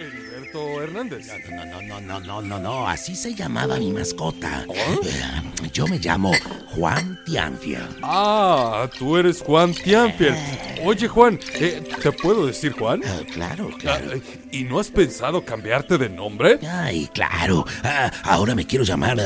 Heriberto Hernández. No, no, no, no, no, no, no, así se llamaba mi mascota. Eh, Yo me llamo Juan Tianfiel. Ah, tú eres Juan Tianfiel. Oye, Juan, eh, ¿te puedo decir Juan? Ah, claro, Ah, claro. ¿Y no has pensado cambiarte de nombre? Ay, claro. Ah, ahora me quiero llamar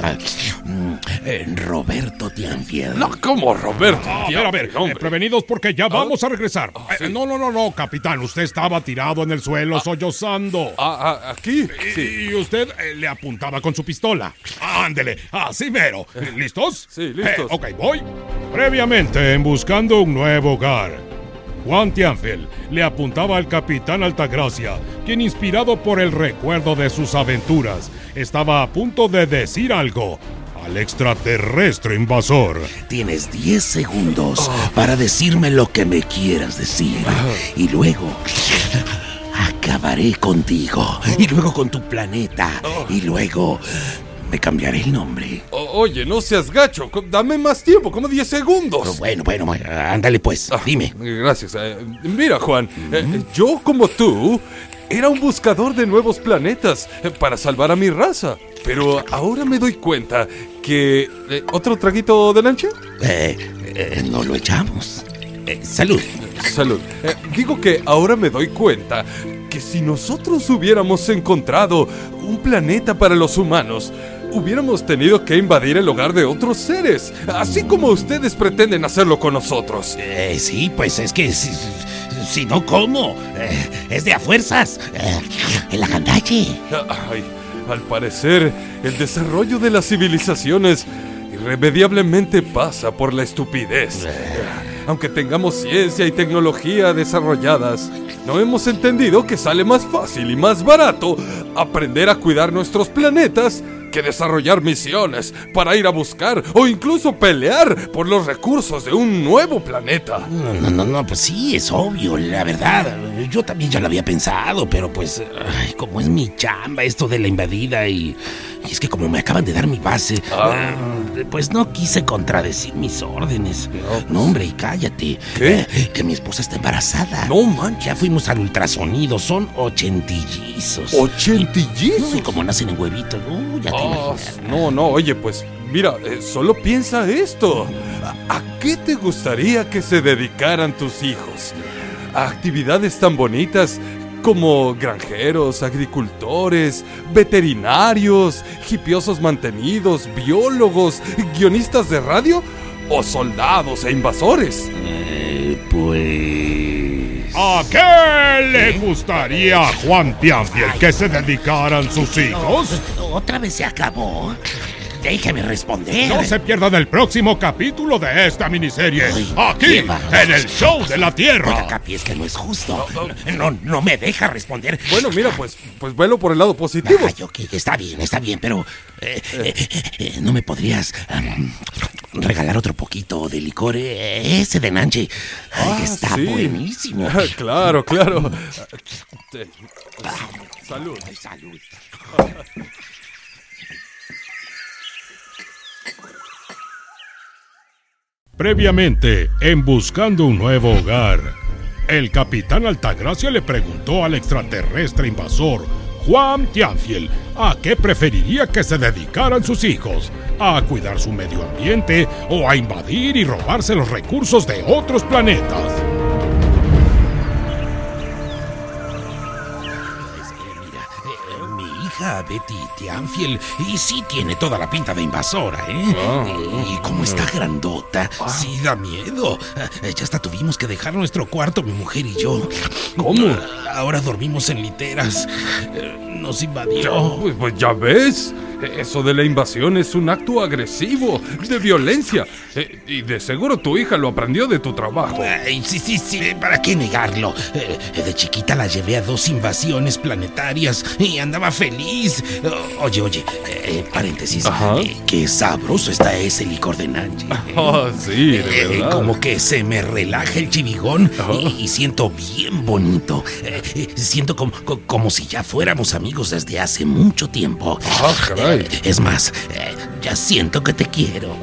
mm, eh, Roberto Tianfiel. No, ¿cómo, Roberto? A ver, a ver, eh, prevenidos porque ya vamos a regresar. Sí. Eh, no, no, no, no, capitán, usted estaba tirado en el suelo sollozando. Ah, ah, aquí. Sí. Y usted eh, le apuntaba con su pistola. Ándele, así mero. ¿Listos? Sí, listos. Eh, ok, voy. Previamente, en Buscando un Nuevo Hogar, Juan Tianfel le apuntaba al capitán Altagracia, quien inspirado por el recuerdo de sus aventuras, estaba a punto de decir algo al extraterrestre invasor. Tienes 10 segundos para decirme lo que me quieras decir. Y luego acabaré contigo. Y luego con tu planeta. Y luego me cambiaré el nombre. O- oye, no seas gacho. co- Dame más tiempo, como 10 Pero segundos. bueno, bueno, bueno, ándale pues, Ah, dime. Gracias. eh, mira, Juan, eh, yo como tú era un buscador de nuevos planetas eh, para salvar a mi raza. Pero ahora me doy cuenta que... eh, ¿Otro traguito de lancha? Eh, eh, no lo echamos. Eh, salud. Salud. Eh, digo que ahora me doy cuenta que si nosotros hubiéramos encontrado un planeta para los humanos, hubiéramos tenido que invadir el hogar de otros seres, así como ustedes pretenden hacerlo con nosotros. Eh, sí, pues es que si, si no, ¿cómo? Eh, es de a fuerzas. Eh, el agandalle. Ay, al parecer, el desarrollo de las civilizaciones irremediablemente pasa por la estupidez. Aunque tengamos ciencia y tecnología desarrolladas, no hemos entendido que sale más fácil y más barato aprender a cuidar nuestros planetas que desarrollar misiones para ir a buscar o incluso pelear por los recursos de un nuevo planeta. No, no, no, pues sí, es obvio, la verdad. Yo también ya lo había pensado, pero pues, ay, como es mi chamba esto de la invadida y, y es que como me acaban de dar mi base, Ah. eh, pues no quise contradecir mis órdenes. No, hombre, y cállate. ¿Qué? Eh, que mi esposa está embarazada. No manches. Ya fuimos al ultrasonido, son ochentillizos. ¿Ochentillizos? No, y como nacen en huevitos, uh, ya te Ah, no, no, oye, pues mira, eh, solo piensa esto. ¿A, a qué te gustaría que se dedicaran tus hijos? A actividades tan bonitas como granjeros, agricultores, veterinarios, hipiosos mantenidos, biólogos, guionistas de radio o soldados e invasores. Eh, pues... ¿A qué le gustaría a Juan Tianfiel que se dedicaran sus hijos? ¿Otra vez se acabó? Déjeme responder. No se pierdan el próximo capítulo de esta miniserie. Ay, Aquí, en el show de la Oiga, Tierra. Capi, es que no es justo. No, no me deja responder. Bueno, mira, pues, pues velo por el lado positivo. Ay, ok, está bien, está bien, pero eh, eh, eh, ¿no me podrías em, regalar otro poquito de licor? Eh, ese de Nanche. Ay, Ah, está sí. buenísimo. Ah, claro, claro. Salud. Ay, salud. Previamente, en Buscando un Nuevo Hogar, el capitán Altagracia le preguntó al extraterrestre invasor, Juan Tianfiel, a qué preferiría que se dedicaran sus hijos, a cuidar su medio ambiente o a invadir y robarse los recursos de otros planetas. Betty Tianfiel, y sí tiene toda la pinta de invasora, ¿eh? y como está grandota, sí da miedo. Eh, Ya hasta tuvimos que dejar nuestro cuarto, mi mujer y yo. ¿Cómo? Ahora dormimos en literas. Eh, Nos invadió. Pues, pues ya ves, eso de la invasión es un acto agresivo, de violencia. Eh, y de seguro tu hija lo aprendió de tu trabajo. Ay, sí, sí, sí, ¿para qué negarlo? Eh, de chiquita la llevé a dos invasiones planetarias y andaba feliz. Oye, oye, eh, paréntesis. Ajá. eh, qué sabroso está ese licor de Nanji. Ah, sí, de verdad. como que se me relaja el chivigón Ajá. y, y siento bien bonito. Siento como, co- como si ya fuéramos amigos desde hace mucho tiempo. Ah, es más, eh, ya siento que te quiero.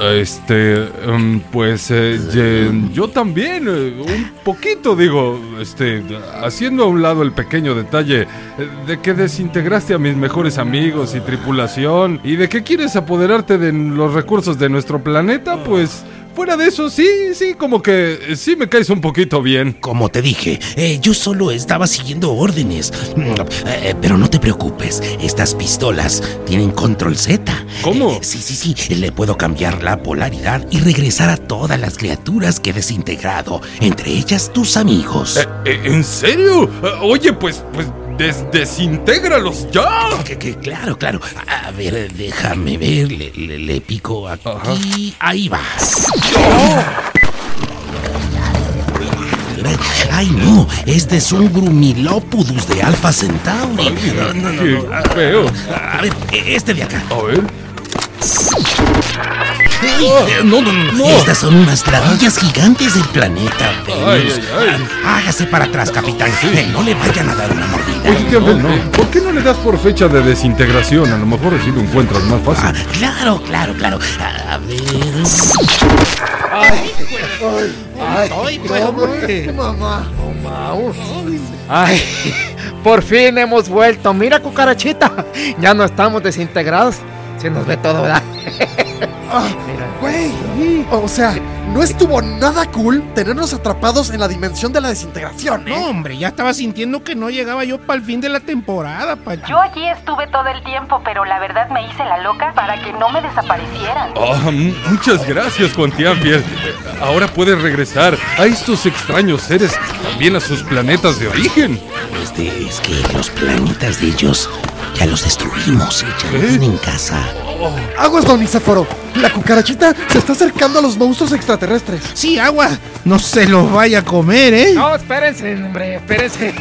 Este, em, pues eh, yo también, eh, un poquito digo, este, haciendo a un lado el pequeño detalle de que desintegraste a mis mejores amigos y tripulación y de que quieres apoderarte de los recursos de nuestro planeta, pues fuera de eso, sí, sí, como que eh, sí me caes un poquito bien. Como te dije, eh, yo solo estaba siguiendo órdenes. Mm, eh, pero no te preocupes, estas pistolas tienen control Z. ¿Cómo? Eh, sí, sí, sí, le puedo cambiar la polaridad y regresar a todas las criaturas que he desintegrado, entre ellas tus amigos. ¿En serio? Oye, pues, pues, des- desintégralos ya. Que, que, claro, claro. A, ver, déjame ver. Le, le- le pico aquí. Ahí vas. Ay, no. Este es un Grumilopudus de Alpha Centauri. No, no, no, Qué. A- feo. A ver, este de acá. A ver. Ay, eh, no, no, no, Estas son unas ladillas gigantes del planeta Venus. Ay, ay, ay. Ah, Hágase para atrás, capitán. Eh, no le vayan a dar una mordida. Oye, tío, ¿por qué no le das por fecha de desintegración? A lo mejor así lo encuentras más Ah, fácil. claro, claro, claro. A, ver. Ay, por fin hemos vuelto. Mira, cucarachita. Ya no estamos desintegrados. Se nos ve todo, ¿verdad? Mira. Güey, o sea, no estuvo nada cool tenernos atrapados en la dimensión de la desintegración, ¿eh? No, hombre, ya estaba sintiendo que no llegaba yo para el fin de la temporada, Pachi. Yo allí estuve todo el tiempo, pero la verdad me hice la loca para que no me desaparecieran. Ah, m- muchas gracias, Juan Tianfiel. Ahora puedes regresar a estos extraños seres, también a sus planetas de origen. Este es que los planetas de ellos ya los destruimos. Ya no ¿Qué? tienen casa. Aguas, Don Isaforo. La cucarachita se está acercando a los monstruos extraterrestres. Sí, agua. No se los vaya a comer, ¿eh? No, espérense, hombre, espérense.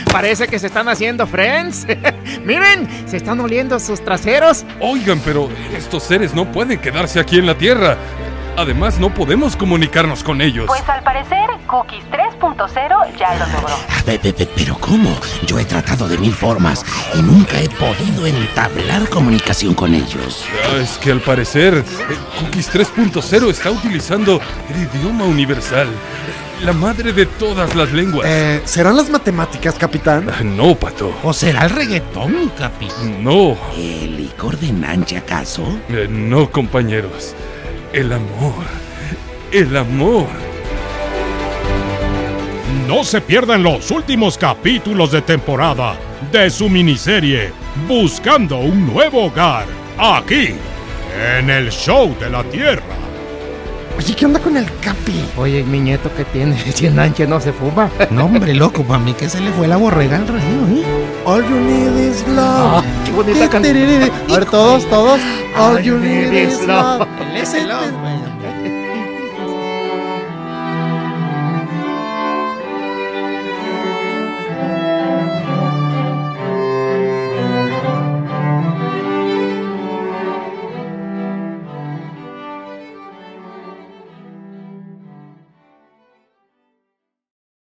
Parece que se están haciendo friends. Miren, se están oliendo sus traseros. Oigan, pero estos seres no pueden quedarse aquí en la Tierra. Además, no podemos comunicarnos con ellos. Pues al parecer, Cookies 3.0 ya lo logró. Ah, pe- pe- pe- Pero ¿cómo? Yo he tratado de mil formas y nunca he podido entablar comunicación con ellos. Ah, Es que al parecer, eh, Cookies 3.0 está utilizando el idioma universal, la madre de todas las lenguas. Eh, ¿serán las matemáticas, capitán? Ah, No, pato. ¿O será el reggaetón, capi? No, ¿El licor de Nanche acaso? eh, no, compañeros. El amor. El amor. No se pierdan los últimos capítulos de temporada de su miniserie Buscando un nuevo hogar, aquí, en el show de la Tierra. Oye, ¿qué onda con el Capi? Oye, mi nieto que tiene, si en Anche no se fuma. No, hombre, loco, para mí que se le fue la borrega al reino, ¿eh? All you need is love. Ah, qué bonita canción. A ver, todos, todos. All you need is love. Él es el hombre.